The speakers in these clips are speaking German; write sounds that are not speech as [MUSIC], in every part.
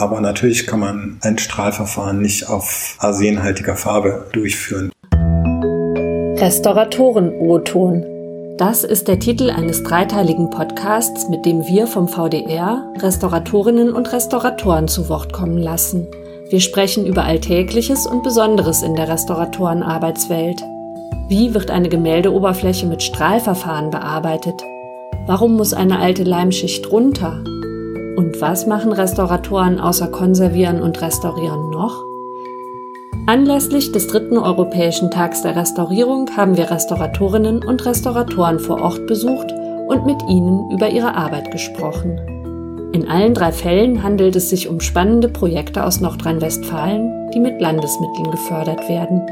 Aber natürlich kann man ein Strahlverfahren nicht auf arsenhaltiger Farbe durchführen. Restauratoren-O-Ton. Das ist der Titel eines dreiteiligen Podcasts, mit dem wir vom VDR Restauratorinnen und Restauratoren zu Wort kommen lassen. Wir sprechen über Alltägliches und Besonderes in der Restauratorenarbeitswelt. Wie wird eine Gemäldeoberfläche mit Strahlverfahren bearbeitet? Warum muss eine alte Leimschicht runter? Und was machen Restauratoren außer konservieren und restaurieren noch? Anlässlich des dritten Europäischen Tags der Restaurierung haben wir Restauratorinnen und Restauratoren vor Ort besucht und mit ihnen über ihre Arbeit gesprochen. In allen drei Fällen handelt es sich um spannende Projekte aus Nordrhein-Westfalen, die mit Landesmitteln gefördert werden.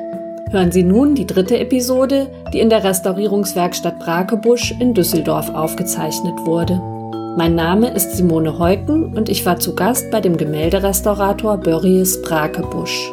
Hören Sie nun die dritte Episode, die in der Restaurierungswerkstatt Brakebusch in Düsseldorf aufgezeichnet wurde. Mein Name ist Simone Heuken und ich war zu Gast bei dem Gemälderestaurator Börries Brakebusch.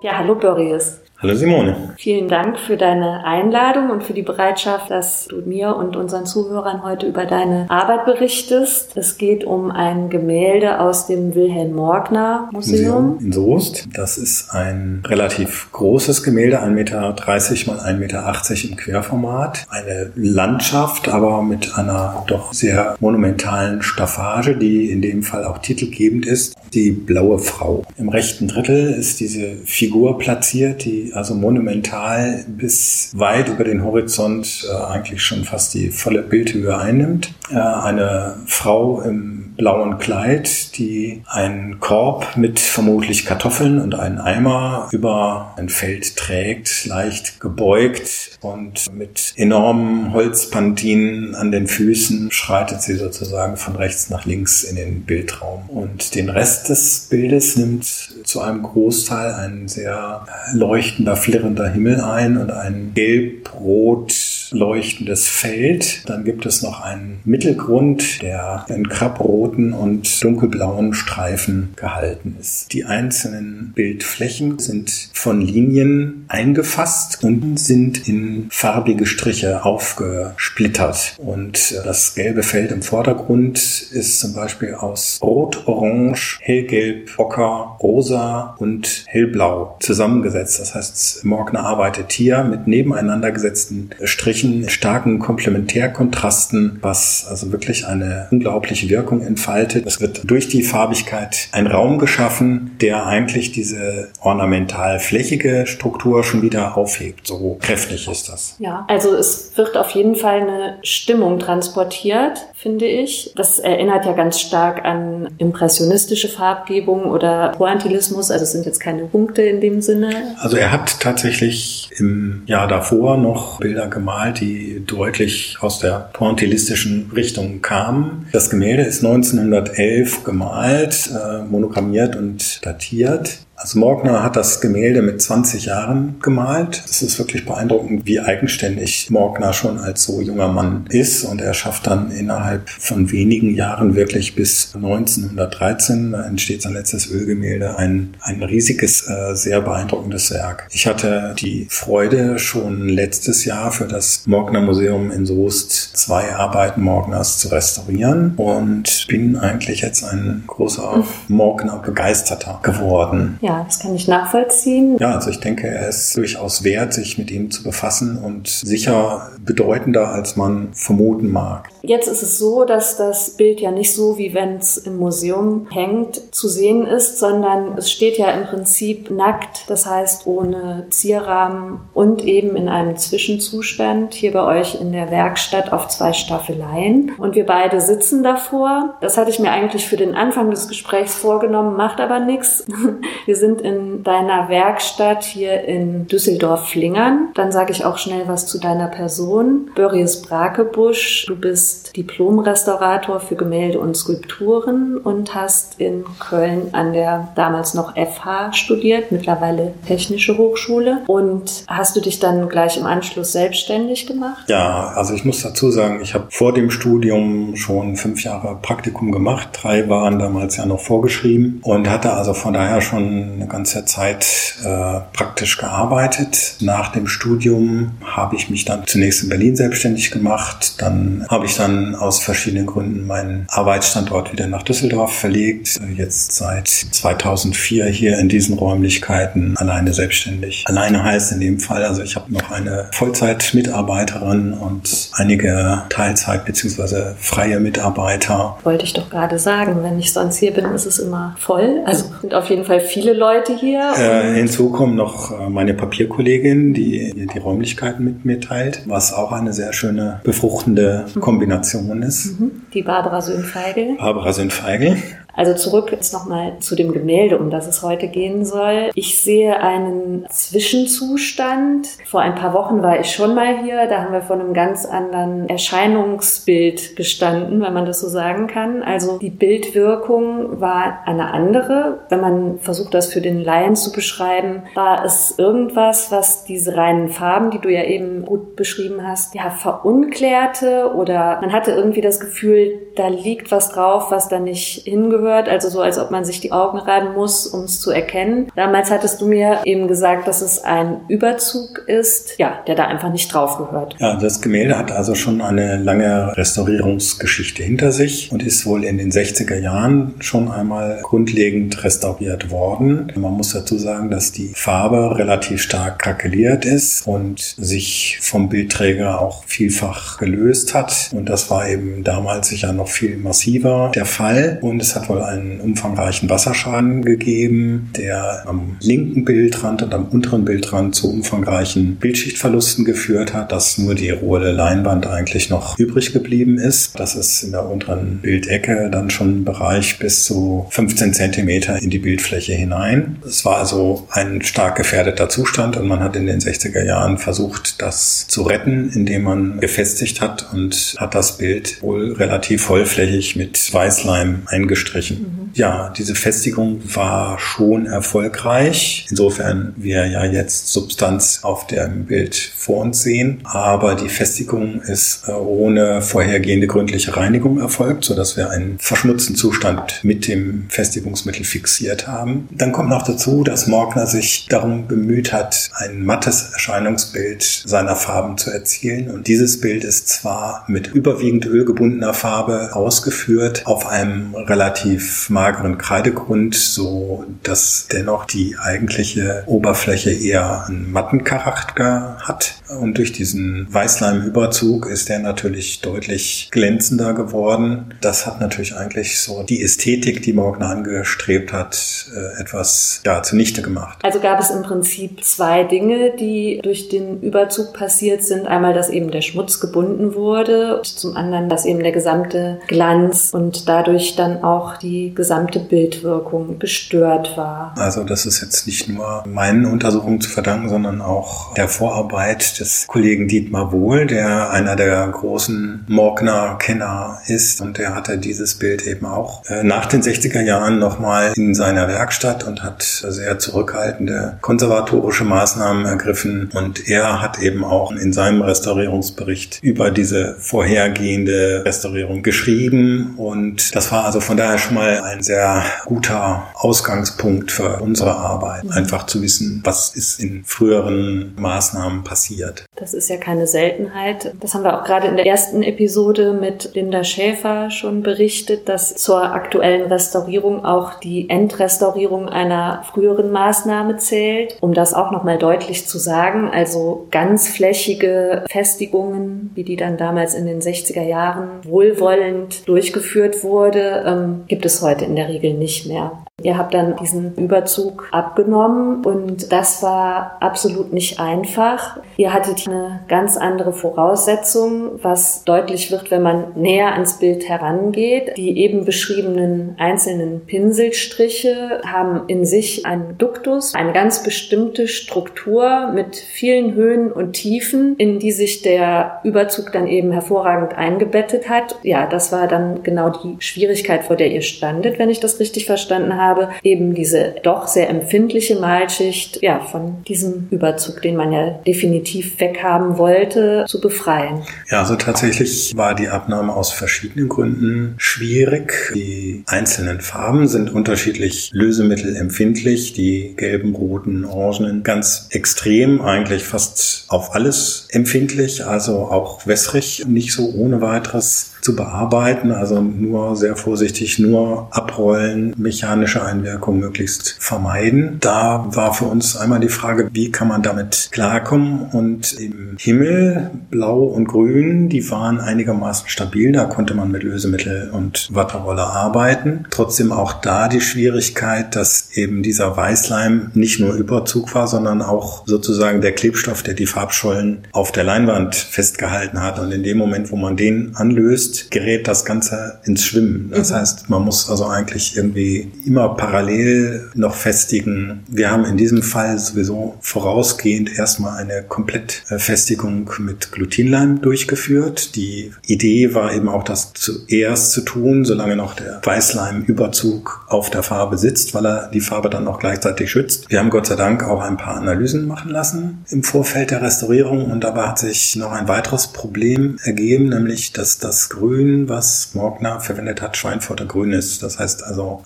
Ja, hallo Börries. Hallo Simone. Vielen Dank für deine Einladung und für die Bereitschaft, dass du mir und unseren Zuhörern heute über deine Arbeit berichtest. Es geht um ein Gemälde aus dem Wilhelm Morgner Museum. Museum in Soest. Das ist ein relativ großes Gemälde, 1,30 Meter mal 1,80 Meter im Querformat. Eine Landschaft, aber mit einer doch sehr monumentalen Staffage, die in dem Fall auch titelgebend ist. Die blaue Frau. Im rechten Drittel ist diese Figur platziert, die also monumental bis weit über den Horizont äh, eigentlich schon fast die volle Bildhöhe einnimmt. Äh, eine Frau im blauen Kleid, die einen Korb mit vermutlich Kartoffeln und einen Eimer über ein Feld trägt, leicht gebeugt und mit enormen Holzpantinen an den Füßen schreitet sie sozusagen von rechts nach links in den Bildraum. Und den Rest des Bildes nimmt zu einem Großteil ein sehr leuchtender, flirrender Himmel ein und ein gelb-rot leuchtendes Feld. Dann gibt es noch einen Mittelgrund, der in krabroten und dunkelblauen Streifen gehalten ist. Die einzelnen Bildflächen sind von Linien eingefasst und sind in farbige Striche aufgesplittert. Und das gelbe Feld im Vordergrund ist zum Beispiel aus Rot, Orange, Hellgelb, Ocker, Rosa und Hellblau zusammengesetzt. Das heißt, Morgner arbeitet hier mit nebeneinander gesetzten Strichen Strichen, starken Komplementärkontrasten, was also wirklich eine unglaubliche Wirkung entfaltet. Es wird durch die Farbigkeit ein Raum geschaffen, der eigentlich diese ornamental flächige Struktur schon wieder aufhebt. So kräftig ist das. Ja, also es wird auf jeden Fall eine Stimmung transportiert, finde ich. Das erinnert ja ganz stark an impressionistische Farbgebung oder Pointillismus. Also es sind jetzt keine Punkte in dem Sinne. Also er hat tatsächlich im Jahr davor noch Bilder gemalt, gemalt, die deutlich aus der pointillistischen Richtung kamen. Das Gemälde ist 1911 gemalt, äh, monogrammiert und datiert. Also Morgner hat das Gemälde mit 20 Jahren gemalt. Es ist wirklich beeindruckend, wie eigenständig Morgner schon als so junger Mann ist. Und er schafft dann innerhalb von wenigen Jahren wirklich bis 1913, da entsteht sein letztes Ölgemälde, ein, ein riesiges, äh, sehr beeindruckendes Werk. Ich hatte die Freude, schon letztes Jahr für das Morgner Museum in Soest zwei Arbeiten Morgners zu restaurieren und bin eigentlich jetzt ein großer Morgner Begeisterter geworden. Ja, das kann ich nachvollziehen. Ja, also ich denke, er ist durchaus wert, sich mit ihm zu befassen und sicher bedeutender, als man vermuten mag. Jetzt ist es so, dass das Bild ja nicht so, wie wenn es im Museum hängt, zu sehen ist, sondern es steht ja im Prinzip nackt, das heißt ohne Zierrahmen und eben in einem Zwischenzustand hier bei euch in der Werkstatt auf zwei Staffeleien. Und wir beide sitzen davor. Das hatte ich mir eigentlich für den Anfang des Gesprächs vorgenommen, macht aber nichts. [LAUGHS] Wir sind in deiner Werkstatt hier in Düsseldorf-Flingern. Dann sage ich auch schnell was zu deiner Person. Börries Brakebusch, du bist Diplom-Restaurator für Gemälde und Skulpturen und hast in Köln an der damals noch FH studiert, mittlerweile Technische Hochschule. Und hast du dich dann gleich im Anschluss selbstständig gemacht? Ja, also ich muss dazu sagen, ich habe vor dem Studium schon fünf Jahre Praktikum gemacht. Drei waren damals ja noch vorgeschrieben und hatte also von daher schon eine ganze Zeit äh, praktisch gearbeitet. Nach dem Studium habe ich mich dann zunächst in Berlin selbstständig gemacht. Dann habe ich dann aus verschiedenen Gründen meinen Arbeitsstandort wieder nach Düsseldorf verlegt. Jetzt seit 2004 hier in diesen Räumlichkeiten alleine selbstständig. Alleine heißt in dem Fall, also ich habe noch eine Vollzeitmitarbeiterin und einige Teilzeit- bzw. freie Mitarbeiter. Wollte ich doch gerade sagen, wenn ich sonst hier bin, ist es immer voll. Also sind auf jeden Fall viele Leute hier. Äh, hinzu kommen noch äh, meine Papierkollegin, die die Räumlichkeiten mit mir teilt, was auch eine sehr schöne befruchtende mhm. Kombination ist. Mhm. Die Barbara Söhnfeigel. Barbara Söhnfeigel. Also zurück jetzt nochmal zu dem Gemälde, um das es heute gehen soll. Ich sehe einen Zwischenzustand. Vor ein paar Wochen war ich schon mal hier. Da haben wir vor einem ganz anderen Erscheinungsbild gestanden, wenn man das so sagen kann. Also die Bildwirkung war eine andere. Wenn man versucht, das für den Laien zu beschreiben, war es irgendwas, was diese reinen Farben, die du ja eben gut beschrieben hast, ja, verunklärte oder man hatte irgendwie das Gefühl, da liegt was drauf, was da nicht hingehört gehört, also so, als ob man sich die Augen reiben muss, um es zu erkennen. Damals hattest du mir eben gesagt, dass es ein Überzug ist, ja, der da einfach nicht drauf gehört. Ja, das Gemälde hat also schon eine lange Restaurierungsgeschichte hinter sich und ist wohl in den 60er Jahren schon einmal grundlegend restauriert worden. Man muss dazu sagen, dass die Farbe relativ stark krakeliert ist und sich vom Bildträger auch vielfach gelöst hat. Und das war eben damals sicher noch viel massiver der Fall. Und es hat wohl einen umfangreichen Wasserschaden gegeben, der am linken Bildrand und am unteren Bildrand zu umfangreichen Bildschichtverlusten geführt hat, dass nur die rohe Leinwand eigentlich noch übrig geblieben ist. Das ist in der unteren Bildecke dann schon ein Bereich bis zu 15 Zentimeter in die Bildfläche hinein. Es war also ein stark gefährdeter Zustand und man hat in den 60er Jahren versucht, das zu retten, indem man gefestigt hat und hat das Bild wohl relativ vollflächig mit Weißleim eingestrichen gestrichen. Mhm. Ja, diese Festigung war schon erfolgreich. Insofern wir ja jetzt Substanz auf dem Bild vor uns sehen. Aber die Festigung ist äh, ohne vorhergehende gründliche Reinigung erfolgt, sodass wir einen verschmutzten Zustand mit dem Festigungsmittel fixiert haben. Dann kommt noch dazu, dass Morgner sich darum bemüht hat, ein mattes Erscheinungsbild seiner Farben zu erzielen. Und dieses Bild ist zwar mit überwiegend ölgebundener Farbe ausgeführt, auf einem relativ relativ mageren Kreidegrund, so dass dennoch die eigentliche Oberfläche eher einen matten Charakter hat. Und durch diesen Weißleimüberzug ist der natürlich deutlich glänzender geworden. Das hat natürlich eigentlich so die Ästhetik, die Morgner angestrebt hat, äh, etwas ja, zunichte gemacht. Also gab es im Prinzip zwei Dinge, die durch den Überzug passiert sind. Einmal, dass eben der Schmutz gebunden wurde und zum anderen, dass eben der gesamte Glanz und dadurch dann auch die gesamte Bildwirkung gestört war. Also das ist jetzt nicht nur meinen Untersuchungen zu verdanken, sondern auch der Vorarbeit des Kollegen Dietmar Wohl, der einer der großen Morgner-Kenner ist. Und der hatte dieses Bild eben auch äh, nach den 60er Jahren nochmal in seiner Werkstatt und hat sehr zurückhaltende konservatorische Maßnahmen ergriffen. Und er hat eben auch in seinem Restaurierungsbericht über diese vorhergehende Restaurierung geschrieben. Und das war also von daher schon mal ein sehr guter Ausgangspunkt für unsere Arbeit. Einfach zu wissen, was ist in früheren Maßnahmen passiert. Das ist ja keine Seltenheit. Das haben wir auch gerade in der ersten Episode mit Linda Schäfer schon berichtet, dass zur aktuellen Restaurierung auch die Endrestaurierung einer früheren Maßnahme zählt. Um das auch nochmal deutlich zu sagen, also ganzflächige Festigungen, wie die dann damals in den 60er Jahren wohlwollend durchgeführt wurde, ähm, gibt es heute in der Regel nicht mehr. Ihr habt dann diesen Überzug abgenommen und das war absolut nicht einfach. Ihr hattet eine ganz andere Voraussetzung, was deutlich wird, wenn man näher ans Bild herangeht. Die eben beschriebenen einzelnen Pinselstriche haben in sich einen Duktus, eine ganz bestimmte Struktur mit vielen Höhen und Tiefen, in die sich der Überzug dann eben hervorragend eingebettet hat. Ja, das war dann genau die Schwierigkeit, vor der ihr standet, wenn ich das richtig verstanden habe habe, eben diese doch sehr empfindliche Malschicht ja, von diesem Überzug, den man ja definitiv weg weghaben wollte, zu befreien? Ja, also tatsächlich war die Abnahme aus verschiedenen Gründen schwierig. Die einzelnen Farben sind unterschiedlich lösemittelempfindlich. Die gelben, roten, orangenen ganz extrem, eigentlich fast auf alles empfindlich, also auch wässrig, nicht so ohne weiteres zu bearbeiten, also nur sehr vorsichtig, nur abrollen, mechanische Einwirkung möglichst vermeiden. Da war für uns einmal die Frage, wie kann man damit klarkommen und im Himmel, blau und grün, die waren einigermaßen stabil, da konnte man mit Lösemittel und Watterolle arbeiten. Trotzdem auch da die Schwierigkeit, dass eben dieser Weißleim nicht nur Überzug war, sondern auch sozusagen der Klebstoff, der die Farbschollen auf der Leinwand festgehalten hat. Und in dem Moment, wo man den anlöst, löst, gerät das Ganze ins Schwimmen. Das mhm. heißt, man muss also eigentlich irgendwie immer parallel noch festigen. Wir haben in diesem Fall sowieso vorausgehend erstmal eine Komplettfestigung mit Glutinleim durchgeführt. Die Idee war eben auch, das zuerst zu tun, solange noch der Weißleimüberzug auf der Farbe sitzt, weil er die Farbe dann auch gleichzeitig schützt. Wir haben Gott sei Dank auch ein paar Analysen machen lassen im Vorfeld der Restaurierung und dabei hat sich noch ein weiteres Problem ergeben, nämlich dass das Grün, was Morgner verwendet hat, Schweinfurter Grün ist. Das heißt also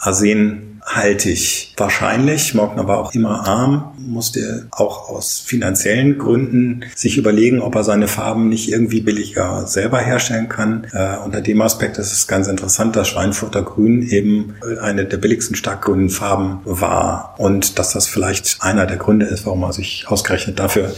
arsenhaltig. Wahrscheinlich, Morgner war auch immer arm, musste auch aus finanziellen Gründen sich überlegen, ob er seine Farben nicht irgendwie billiger selber herstellen kann. Äh, unter dem Aspekt ist es ganz interessant, dass Schweinfurter Grün eben eine der billigsten starkgrünen Farben war und dass das vielleicht einer der Gründe ist, warum er sich ausgerechnet dafür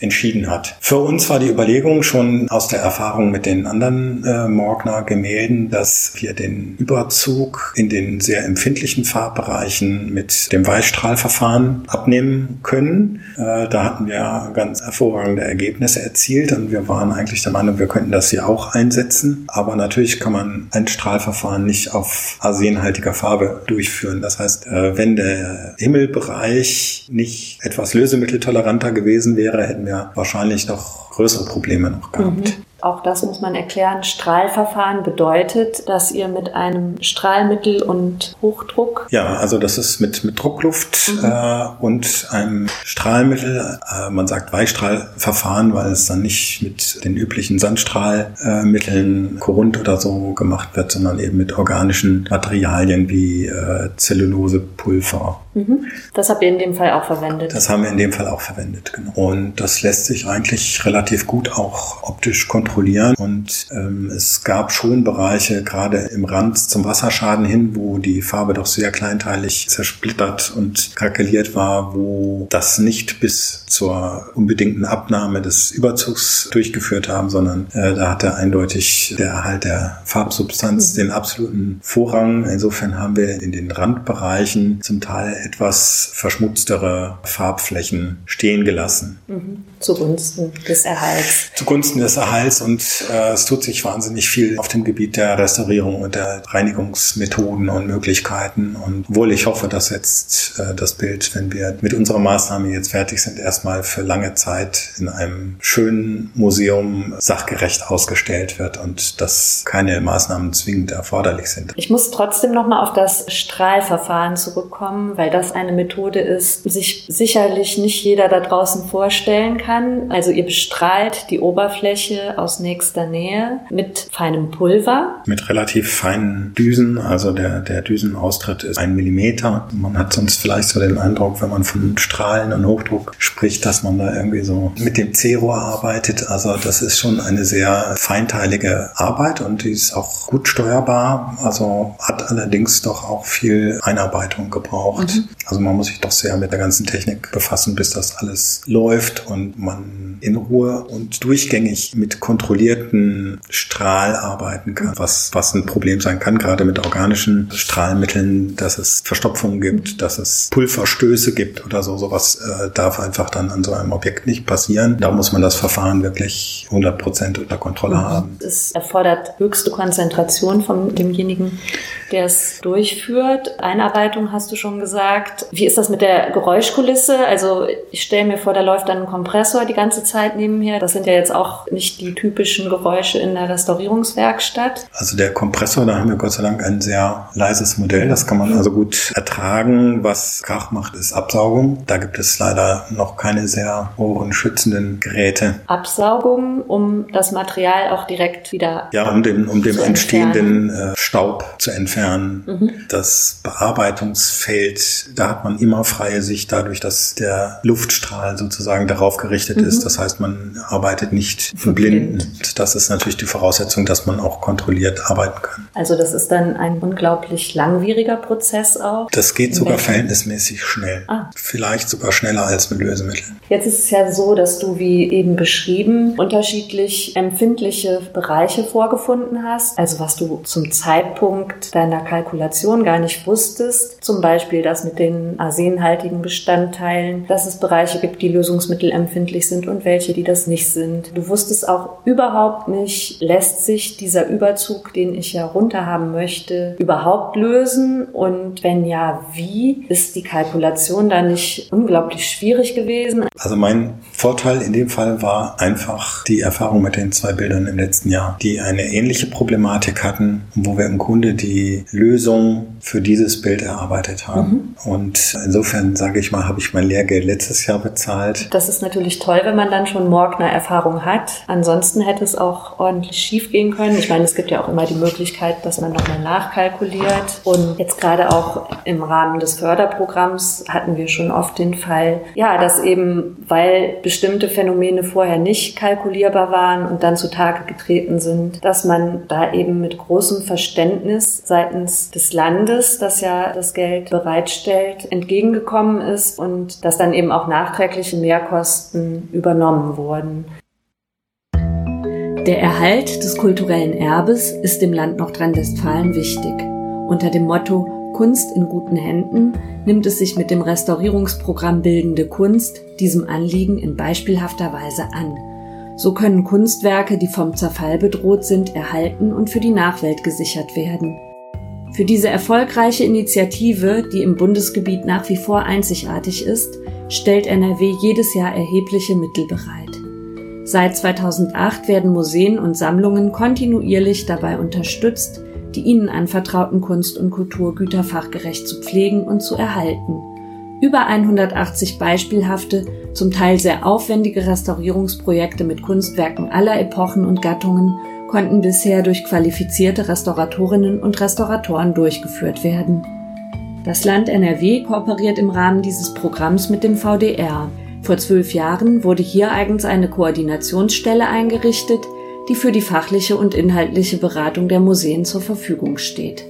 entschieden hat. Für uns war die Überlegung schon aus der Erfahrung mit den anderen äh, Morgner Gemälden, dass wir den Überzug in den sehr empfindlichen Farbbereichen mit dem Weißstrahlverfahren abnehmen können. Äh, da hatten wir ganz hervorragende Ergebnisse erzielt und wir waren eigentlich der Meinung, wir könnten das hier auch einsetzen. Aber natürlich kann man ein Strahlverfahren nicht auf arsenhaltiger Farbe durchführen. Das heißt, äh, wenn der Himmelbereich nicht etwas lösemitteltoleranter gewesen wäre, hätten wir wahrscheinlich noch größere Probleme noch gehabt. Mhm. Auch das muss man erklären. Strahlverfahren bedeutet, dass ihr mit einem Strahlmittel und Hochdruck. Ja, also das ist mit, mit Druckluft mhm. äh, und einem Strahlmittel. Äh, man sagt Weichstrahlverfahren, weil es dann nicht mit den üblichen Sandstrahlmitteln, äh, Korund oder so gemacht wird, sondern eben mit organischen Materialien wie äh, Zellulosepulver. Mhm. Das habt ihr in dem Fall auch verwendet. Das haben wir in dem Fall auch verwendet, genau. Und das lässt sich eigentlich relativ gut auch optisch kontrollieren. Und ähm, es gab schon Bereiche, gerade im Rand zum Wasserschaden hin, wo die Farbe doch sehr kleinteilig zersplittert und krakeliert war, wo das nicht bis zur unbedingten Abnahme des Überzugs durchgeführt haben, sondern äh, da hatte eindeutig der Erhalt der Farbsubstanz mhm. den absoluten Vorrang. Insofern haben wir in den Randbereichen zum Teil etwas verschmutztere Farbflächen stehen gelassen. Mhm. Zugunsten des Erhalts. Zugunsten des Erhalts und äh, es tut sich wahnsinnig viel auf dem Gebiet der Restaurierung und der Reinigungsmethoden und Möglichkeiten. Und wohl ich hoffe, dass jetzt äh, das Bild, wenn wir mit unserer Maßnahme jetzt fertig sind, erstmal für lange Zeit in einem schönen Museum sachgerecht ausgestellt wird und dass keine Maßnahmen zwingend erforderlich sind. Ich muss trotzdem nochmal auf das Strahlverfahren zurückkommen, weil das eine Methode ist, sich sicherlich nicht jeder da draußen vorstellen kann. Also ihr bestrahlt die Oberfläche aus aus nächster Nähe mit feinem Pulver. Mit relativ feinen Düsen, also der, der Düsenaustritt ist ein Millimeter. Man hat sonst vielleicht so den Eindruck, wenn man von Strahlen und Hochdruck spricht, dass man da irgendwie so mit dem C-Rohr arbeitet. Also das ist schon eine sehr feinteilige Arbeit und die ist auch gut steuerbar. Also hat allerdings doch auch viel Einarbeitung gebraucht. Also man muss sich doch sehr mit der ganzen Technik befassen, bis das alles läuft und man in Ruhe und durchgängig mit kontrollierten Strahl arbeiten kann, was, was ein Problem sein kann, gerade mit organischen Strahlmitteln, dass es Verstopfungen gibt, dass es Pulverstöße gibt oder so. Sowas äh, darf einfach dann an so einem Objekt nicht passieren. Da muss man das Verfahren wirklich 100 Prozent unter Kontrolle mhm. haben. Es erfordert höchste Konzentration von demjenigen der es durchführt. Einarbeitung hast du schon gesagt. Wie ist das mit der Geräuschkulisse? Also ich stelle mir vor, da läuft dann ein Kompressor die ganze Zeit nebenher. Das sind ja jetzt auch nicht die typischen Geräusche in der Restaurierungswerkstatt. Also der Kompressor, da haben wir Gott sei Dank ein sehr leises Modell. Das kann man also gut ertragen. Was Krach macht, ist Absaugung. Da gibt es leider noch keine sehr ohrenschützenden Geräte. Absaugung, um das Material auch direkt wieder ja, um den, um dem entstehenden äh, Staub zu entfernen. Mhm. Das Bearbeitungsfeld, da hat man immer freie Sicht dadurch, dass der Luftstrahl sozusagen darauf gerichtet mhm. ist. Das heißt, man arbeitet nicht blind. Das ist natürlich die Voraussetzung, dass man auch kontrolliert arbeiten kann. Also das ist dann ein unglaublich langwieriger Prozess auch. Das geht sogar verhältnismäßig schnell. Ah. Vielleicht sogar schneller als mit Lösemitteln. Jetzt ist es ja so, dass du, wie eben beschrieben, unterschiedlich empfindliche Bereiche vorgefunden hast. Also was du zum Zeitpunkt deiner Kalkulation gar nicht wusstest. Zum Beispiel das mit den arsenhaltigen Bestandteilen, dass es Bereiche gibt, die lösungsmittelempfindlich sind und welche, die das nicht sind. Du wusstest auch überhaupt nicht, lässt sich dieser Überzug, den ich ja runterhaben möchte, überhaupt lösen? Und wenn ja, wie? Ist die Kalkulation da nicht unglaublich schwierig gewesen? Also mein Vorteil in dem Fall war einfach die Erfahrung mit den zwei Bildern im letzten Jahr, die eine ähnliche Problematik hatten, wo wir im Grunde die Lösung für dieses Bild erarbeitet haben. Mhm. Und insofern sage ich mal, habe ich mein Lehrgeld letztes Jahr bezahlt. Das ist natürlich toll, wenn man dann schon Morgner Erfahrung hat. Ansonsten hätte es auch ordentlich schief gehen können. Ich meine, es gibt ja auch immer die Möglichkeit, dass man nochmal nachkalkuliert. Und jetzt gerade auch im Rahmen des Förderprogramms hatten wir schon oft den Fall, ja, dass eben, weil bestimmte Phänomene vorher nicht kalkulierbar waren und dann zutage getreten sind, dass man da eben mit großem Verständnis seitens des Landes, das ja das Geld bereitstellt, entgegengekommen ist und dass dann eben auch nachträgliche Mehrkosten übernommen wurden. Der Erhalt des kulturellen Erbes ist dem Land Nordrhein-Westfalen wichtig. Unter dem Motto Kunst in guten Händen nimmt es sich mit dem Restaurierungsprogramm Bildende Kunst diesem Anliegen in beispielhafter Weise an. So können Kunstwerke, die vom Zerfall bedroht sind, erhalten und für die Nachwelt gesichert werden. Für diese erfolgreiche Initiative, die im Bundesgebiet nach wie vor einzigartig ist, stellt NRW jedes Jahr erhebliche Mittel bereit. Seit 2008 werden Museen und Sammlungen kontinuierlich dabei unterstützt, die ihnen anvertrauten Kunst- und Kulturgüter fachgerecht zu pflegen und zu erhalten. Über 180 beispielhafte, zum Teil sehr aufwendige Restaurierungsprojekte mit Kunstwerken aller Epochen und Gattungen konnten bisher durch qualifizierte Restauratorinnen und Restauratoren durchgeführt werden. Das Land NRW kooperiert im Rahmen dieses Programms mit dem VDR, vor zwölf Jahren wurde hier eigens eine Koordinationsstelle eingerichtet, die für die fachliche und inhaltliche Beratung der Museen zur Verfügung steht.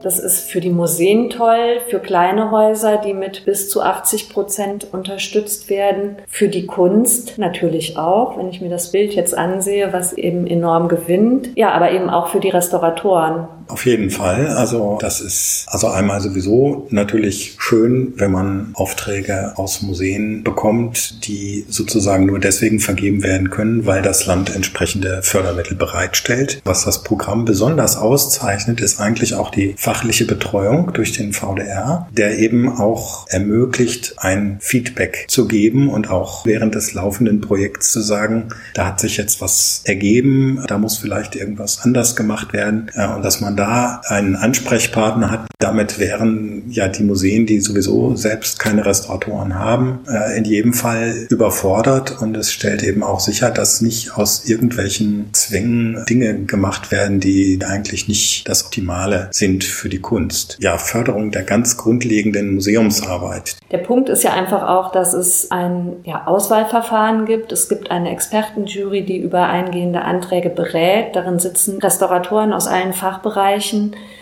Das ist für die Museen toll, für kleine Häuser, die mit bis zu 80 Prozent unterstützt werden. Für die Kunst natürlich auch, wenn ich mir das Bild jetzt ansehe, was eben enorm gewinnt. Ja, aber eben auch für die Restauratoren. Auf jeden Fall. Also das ist also einmal sowieso natürlich schön, wenn man Aufträge aus Museen bekommt, die sozusagen nur deswegen vergeben werden können, weil das Land entsprechende Fördermittel bereitstellt. Was das Programm besonders auszeichnet, ist eigentlich auch die fachliche Betreuung durch den VDR, der eben auch ermöglicht, ein Feedback zu geben und auch während des laufenden Projekts zu sagen, da hat sich jetzt was ergeben, da muss vielleicht irgendwas anders gemacht werden äh, und dass man da einen Ansprechpartner hat. Damit wären ja die Museen, die sowieso selbst keine Restauratoren haben, äh, in jedem Fall überfordert und es stellt eben auch sicher, dass nicht aus irgendwelchen Zwängen Dinge gemacht werden, die eigentlich nicht das Optimale sind für die Kunst. Ja, Förderung der ganz grundlegenden Museumsarbeit. Der Punkt ist ja einfach auch, dass es ein ja, Auswahlverfahren gibt. Es gibt eine Expertenjury, die über eingehende Anträge berät. Darin sitzen Restauratoren aus allen Fachbereichen.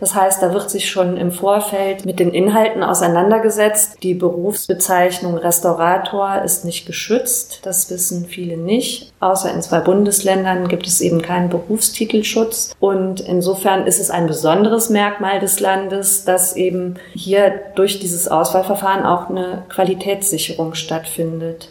Das heißt, da wird sich schon im Vorfeld mit den Inhalten auseinandergesetzt. Die Berufsbezeichnung Restaurator ist nicht geschützt. Das wissen viele nicht. Außer in zwei Bundesländern gibt es eben keinen Berufstitelschutz. Und insofern ist es ein besonderes Merkmal des Landes, dass eben hier durch dieses Auswahlverfahren auch eine Qualitätssicherung stattfindet.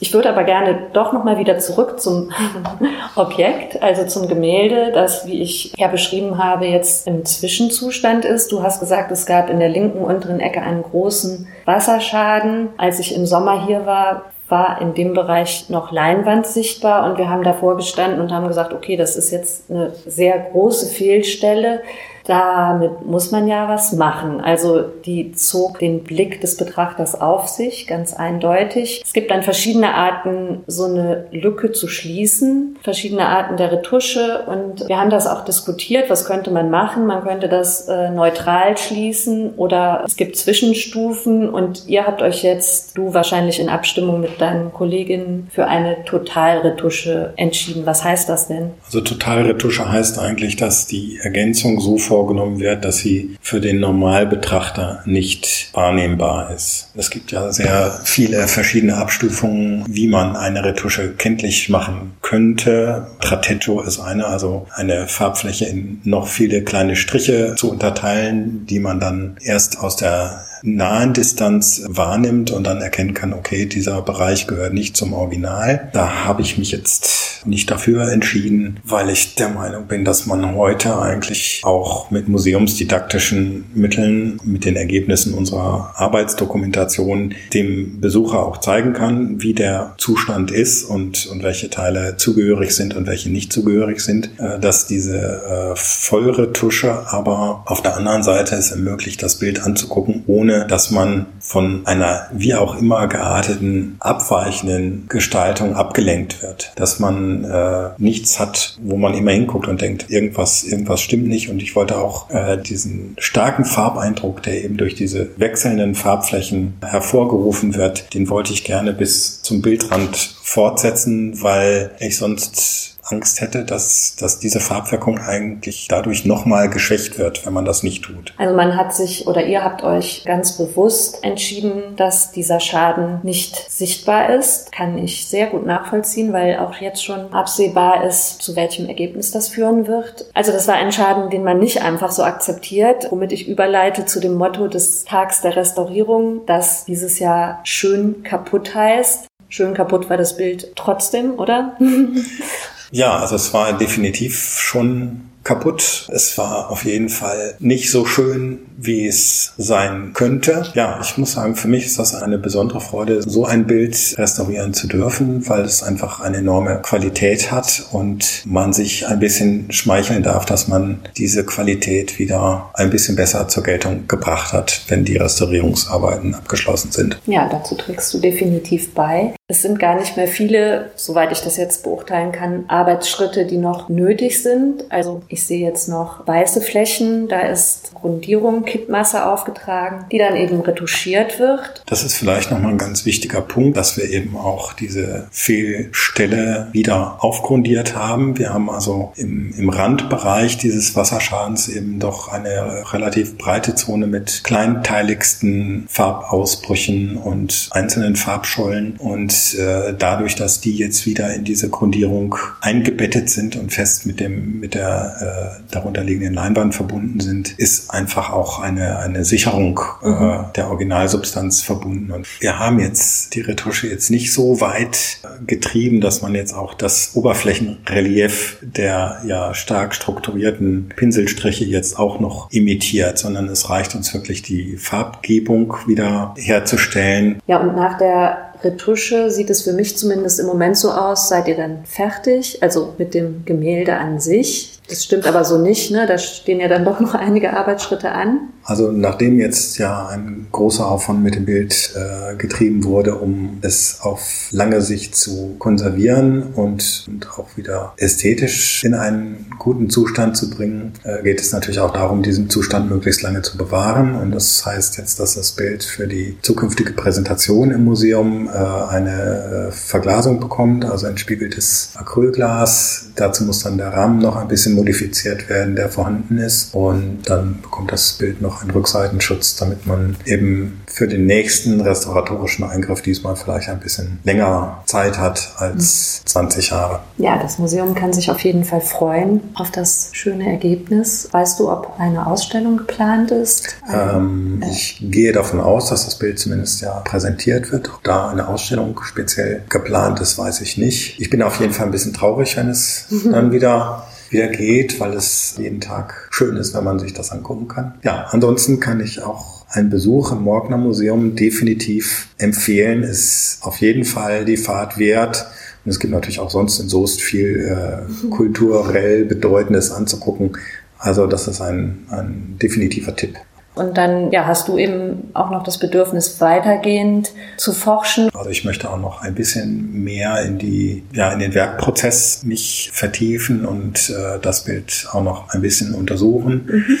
Ich würde aber gerne doch nochmal wieder zurück zum [LAUGHS] Objekt, also zum Gemälde, das, wie ich ja beschrieben habe, jetzt im Zwischenzustand ist. Du hast gesagt, es gab in der linken unteren Ecke einen großen Wasserschaden. Als ich im Sommer hier war, war in dem Bereich noch Leinwand sichtbar und wir haben davor gestanden und haben gesagt, okay, das ist jetzt eine sehr große Fehlstelle damit muss man ja was machen. Also die zog den Blick des Betrachters auf sich, ganz eindeutig. Es gibt dann verschiedene Arten, so eine Lücke zu schließen, verschiedene Arten der Retusche und wir haben das auch diskutiert, was könnte man machen. Man könnte das äh, neutral schließen oder es gibt Zwischenstufen und ihr habt euch jetzt, du wahrscheinlich in Abstimmung mit deinen Kolleginnen, für eine Totalretusche entschieden. Was heißt das denn? Also Totalretusche heißt eigentlich, dass die Ergänzung so vorgenommen wird, dass sie für den Normalbetrachter nicht wahrnehmbar ist. Es gibt ja sehr viele verschiedene Abstufungen, wie man eine Retusche kenntlich machen könnte. Tratetto ist eine, also eine Farbfläche in noch viele kleine Striche zu unterteilen, die man dann erst aus der nahen Distanz wahrnimmt und dann erkennen kann, okay, dieser Bereich gehört nicht zum Original. Da habe ich mich jetzt nicht dafür entschieden, weil ich der Meinung bin, dass man heute eigentlich auch mit museumsdidaktischen Mitteln, mit den Ergebnissen unserer Arbeitsdokumentation dem Besucher auch zeigen kann, wie der Zustand ist und, und welche Teile zugehörig sind und welche nicht zugehörig sind, äh, dass diese äh, Vollretusche aber auf der anderen Seite es ermöglicht, das Bild anzugucken, ohne ohne dass man von einer wie auch immer gearteten, abweichenden Gestaltung abgelenkt wird. Dass man äh, nichts hat, wo man immer hinguckt und denkt, irgendwas, irgendwas stimmt nicht. Und ich wollte auch äh, diesen starken Farbeindruck, der eben durch diese wechselnden Farbflächen hervorgerufen wird, den wollte ich gerne bis zum Bildrand fortsetzen, weil ich sonst Angst hätte, dass, dass diese Farbwirkung eigentlich dadurch nochmal geschwächt wird, wenn man das nicht tut. Also man hat sich oder ihr habt euch ganz bewusst entschieden, dass dieser Schaden nicht sichtbar ist. Kann ich sehr gut nachvollziehen, weil auch jetzt schon absehbar ist, zu welchem Ergebnis das führen wird. Also das war ein Schaden, den man nicht einfach so akzeptiert, womit ich überleite zu dem Motto des Tags der Restaurierung, das dieses Jahr schön kaputt heißt. Schön kaputt war das Bild trotzdem, oder? [LAUGHS] Ja, also es war definitiv schon kaputt. Es war auf jeden Fall nicht so schön, wie es sein könnte. Ja, ich muss sagen, für mich ist das eine besondere Freude, so ein Bild restaurieren zu dürfen, weil es einfach eine enorme Qualität hat und man sich ein bisschen schmeicheln darf, dass man diese Qualität wieder ein bisschen besser zur Geltung gebracht hat, wenn die Restaurierungsarbeiten abgeschlossen sind. Ja, dazu trägst du definitiv bei. Es sind gar nicht mehr viele, soweit ich das jetzt beurteilen kann, Arbeitsschritte, die noch nötig sind. Also ich sehe jetzt noch weiße Flächen, da ist Grundierung, Kippmasse aufgetragen, die dann eben retuschiert wird. Das ist vielleicht nochmal ein ganz wichtiger Punkt, dass wir eben auch diese Fehlstelle wieder aufgrundiert haben. Wir haben also im, im Randbereich dieses Wasserschadens eben doch eine relativ breite Zone mit kleinteiligsten Farbausbrüchen und einzelnen Farbschollen und äh, dadurch, dass die jetzt wieder in diese Grundierung eingebettet sind und fest mit dem mit der äh, darunterliegenden Leinwand verbunden sind, ist einfach auch eine, eine Sicherung äh, mhm. der Originalsubstanz verbunden. Und wir haben jetzt die Retusche jetzt nicht so weit äh, getrieben, dass man jetzt auch das Oberflächenrelief der ja stark strukturierten Pinselstriche jetzt auch noch imitiert, sondern es reicht uns wirklich die Farbgebung wieder herzustellen. Ja, und nach der Retusche sieht es für mich zumindest im Moment so aus, seid ihr dann fertig, also mit dem Gemälde an sich. Das stimmt aber so nicht, ne? Da stehen ja dann doch noch einige Arbeitsschritte an. Also nachdem jetzt ja ein großer Aufwand mit dem Bild äh, getrieben wurde, um es auf lange Sicht zu konservieren und, und auch wieder ästhetisch in einen guten Zustand zu bringen, äh, geht es natürlich auch darum, diesen Zustand möglichst lange zu bewahren. Und das heißt jetzt, dass das Bild für die zukünftige Präsentation im Museum äh, eine äh, Verglasung bekommt, also ein spiegeltes Acrylglas. Dazu muss dann der Rahmen noch ein bisschen bisschen modifiziert werden, der vorhanden ist. Und dann bekommt das Bild noch einen Rückseitenschutz, damit man eben für den nächsten restauratorischen Eingriff diesmal vielleicht ein bisschen länger Zeit hat als 20 Jahre. Ja, das Museum kann sich auf jeden Fall freuen auf das schöne Ergebnis. Weißt du, ob eine Ausstellung geplant ist? Ähm, äh. Ich gehe davon aus, dass das Bild zumindest ja präsentiert wird. Ob da eine Ausstellung speziell geplant ist, weiß ich nicht. Ich bin auf jeden Fall ein bisschen traurig, wenn es [LAUGHS] dann wieder wieder geht, weil es jeden Tag schön ist, wenn man sich das angucken kann. Ja, ansonsten kann ich auch einen Besuch im Morgner Museum definitiv empfehlen. Ist auf jeden Fall die Fahrt wert. Und es gibt natürlich auch sonst in Soest viel äh, kulturell Bedeutendes anzugucken. Also das ist ein, ein definitiver Tipp. Und dann ja, hast du eben auch noch das Bedürfnis, weitergehend zu forschen. Also ich möchte auch noch ein bisschen mehr in die, ja, in den Werkprozess mich vertiefen und äh, das Bild auch noch ein bisschen untersuchen. Mhm.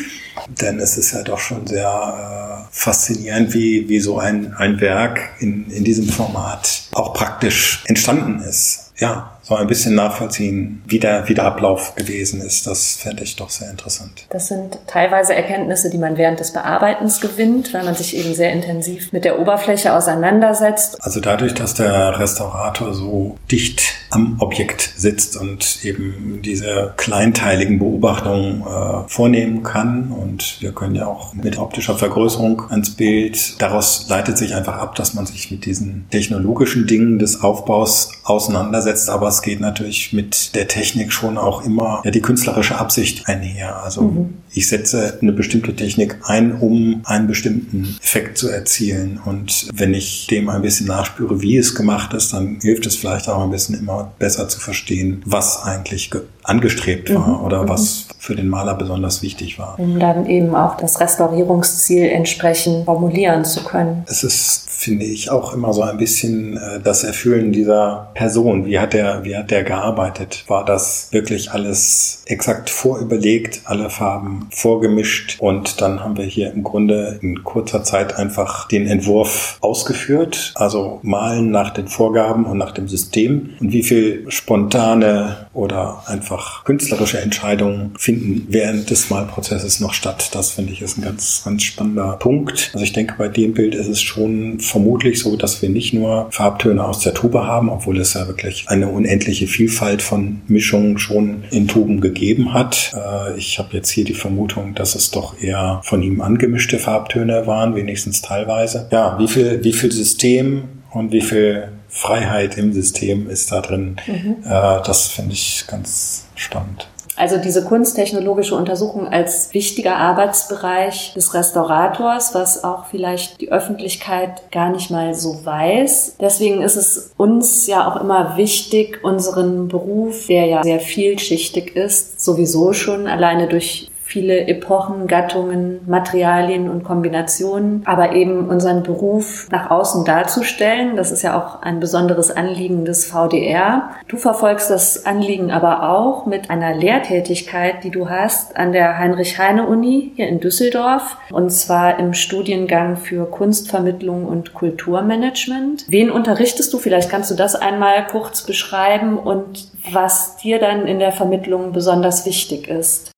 Denn es ist ja doch schon sehr äh, faszinierend, wie, wie so ein, ein Werk in, in diesem Format auch praktisch entstanden ist. Ja, so ein bisschen nachvollziehen, wie der, wie der Ablauf gewesen ist. Das fände ich doch sehr interessant. Das sind teilweise Erkenntnisse, die man während des Bearbeitens gewinnt, weil man sich eben sehr intensiv mit der Oberfläche auseinandersetzt. Also dadurch, dass der Restaurator so dicht am Objekt sitzt und eben diese kleinteiligen Beobachtungen äh, vornehmen kann und wir können ja auch mit optischer Vergrößerung ans Bild, daraus leitet sich einfach ab, dass man sich mit diesen technologischen Dingen des Aufbaus auseinandersetzt, aber es geht natürlich mit der Technik schon auch immer ja, die künstlerische Absicht einher. Also mhm. ich setze eine bestimmte Technik ein, um einen bestimmten Effekt zu erzielen. Und wenn ich dem ein bisschen nachspüre, wie es gemacht ist, dann hilft es vielleicht auch ein bisschen immer besser zu verstehen, was eigentlich angestrebt war mhm. oder mhm. was für den Maler besonders wichtig war. Um dann eben auch das Restaurierungsziel entsprechend formulieren zu können. Es ist, finde ich, auch immer so ein bisschen äh, das Erfüllen dieser Person. Wie hat der, wie hat der gearbeitet? War das wirklich alles exakt vorüberlegt, alle Farben vorgemischt und dann haben wir hier im Grunde in kurzer Zeit einfach den Entwurf ausgeführt, also malen nach den Vorgaben und nach dem System und wie viel spontane oder einfach künstlerische Entscheidungen finden während des Malprozesses noch statt. Das finde ich ist ein ganz, ganz spannender Punkt. Also ich denke, bei dem Bild ist es schon vermutlich so, dass wir nicht nur Farbtöne aus der Tube haben, obwohl es ja wirklich eine unendliche Vielfalt von Mischungen schon in Tuben gegeben hat. Äh, ich habe jetzt hier die Vermutung, dass es doch eher von ihm angemischte Farbtöne waren, wenigstens teilweise. Ja, wie viel, wie viel System und wie viel Freiheit im System ist da drin. Mhm. Äh, das finde ich ganz spannend. Also diese kunsttechnologische Untersuchung als wichtiger Arbeitsbereich des Restaurators, was auch vielleicht die Öffentlichkeit gar nicht mal so weiß. Deswegen ist es uns ja auch immer wichtig, unseren Beruf, der ja sehr vielschichtig ist, sowieso schon alleine durch viele Epochen, Gattungen, Materialien und Kombinationen, aber eben unseren Beruf nach außen darzustellen. Das ist ja auch ein besonderes Anliegen des VDR. Du verfolgst das Anliegen aber auch mit einer Lehrtätigkeit, die du hast an der Heinrich-Heine-Uni hier in Düsseldorf und zwar im Studiengang für Kunstvermittlung und Kulturmanagement. Wen unterrichtest du? Vielleicht kannst du das einmal kurz beschreiben und was dir dann in der Vermittlung besonders wichtig ist.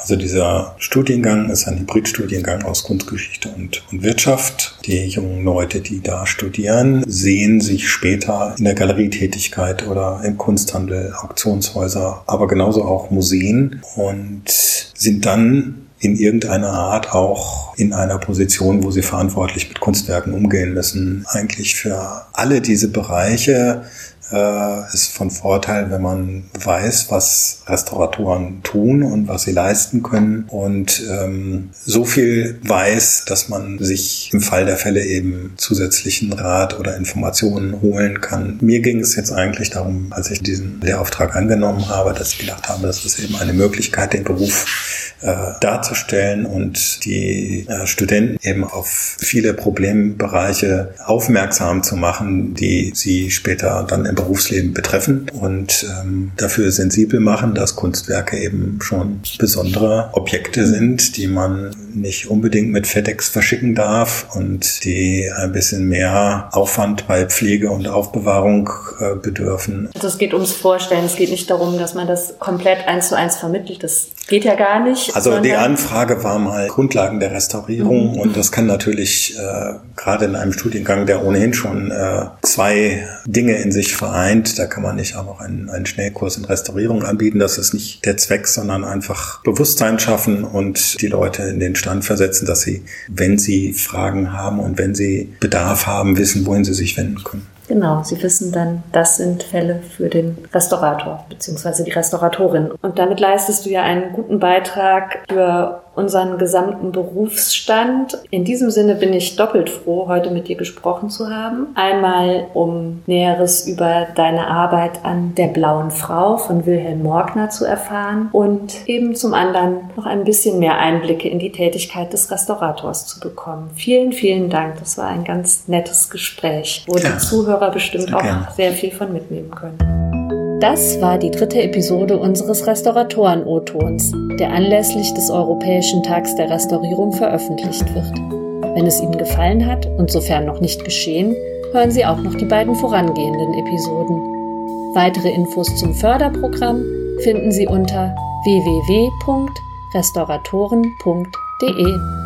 Also dieser Studiengang ist ein Hybridstudiengang aus Kunstgeschichte und, und, Wirtschaft. Die jungen Leute, die da studieren, sehen sich später in der Galerietätigkeit oder im Kunsthandel, Auktionshäuser, aber genauso auch Museen und sind dann in irgendeiner Art auch in einer Position, wo sie verantwortlich mit Kunstwerken umgehen müssen. Eigentlich für alle diese Bereiche äh, ist von Vorteil, wenn man weiß, was Restauratoren tun und was sie leisten können und ähm, so viel weiß, dass man sich im Fall der Fälle eben zusätzlichen Rat oder Informationen holen kann. Mir ging es jetzt eigentlich darum, als ich diesen Lehrauftrag angenommen habe, dass ich gedacht habe, das ist eben eine Möglichkeit, den Beruf darzustellen und die äh, Studenten eben auf viele Problembereiche aufmerksam zu machen, die sie später dann im Berufsleben betreffen und ähm, dafür sensibel machen, dass Kunstwerke eben schon besondere Objekte sind, die man nicht unbedingt mit FedEx verschicken darf und die ein bisschen mehr Aufwand bei Pflege und Aufbewahrung äh, bedürfen. Also es geht ums Vorstellen, es geht nicht darum, dass man das komplett eins zu eins vermittelt. Das geht ja gar nicht. Also die Anfrage war mal Grundlagen der Restaurierung mhm. und das kann natürlich äh, gerade in einem Studiengang, der ohnehin schon äh, zwei Dinge in sich vereint, da kann man nicht auch noch einen, einen Schnellkurs in Restaurierung anbieten. Das ist nicht der Zweck, sondern einfach Bewusstsein schaffen und die Leute in den Stand versetzen, dass sie, wenn sie Fragen haben und wenn sie Bedarf haben, wissen, wohin sie sich wenden können. Genau, Sie wissen dann, das sind Fälle für den Restaurator bzw. die Restauratorin. Und damit leistest du ja einen guten Beitrag für unseren gesamten Berufsstand. In diesem Sinne bin ich doppelt froh, heute mit dir gesprochen zu haben. Einmal, um Näheres über deine Arbeit an der blauen Frau von Wilhelm Morgner zu erfahren und eben zum anderen noch ein bisschen mehr Einblicke in die Tätigkeit des Restaurators zu bekommen. Vielen, vielen Dank. Das war ein ganz nettes Gespräch, wo ja, die Zuhörer bestimmt auch gerne. sehr viel von mitnehmen können. Das war die dritte Episode unseres Restauratoren-O-Tons, der anlässlich des Europäischen Tags der Restaurierung veröffentlicht wird. Wenn es Ihnen gefallen hat und sofern noch nicht geschehen, hören Sie auch noch die beiden vorangehenden Episoden. Weitere Infos zum Förderprogramm finden Sie unter www.restauratoren.de.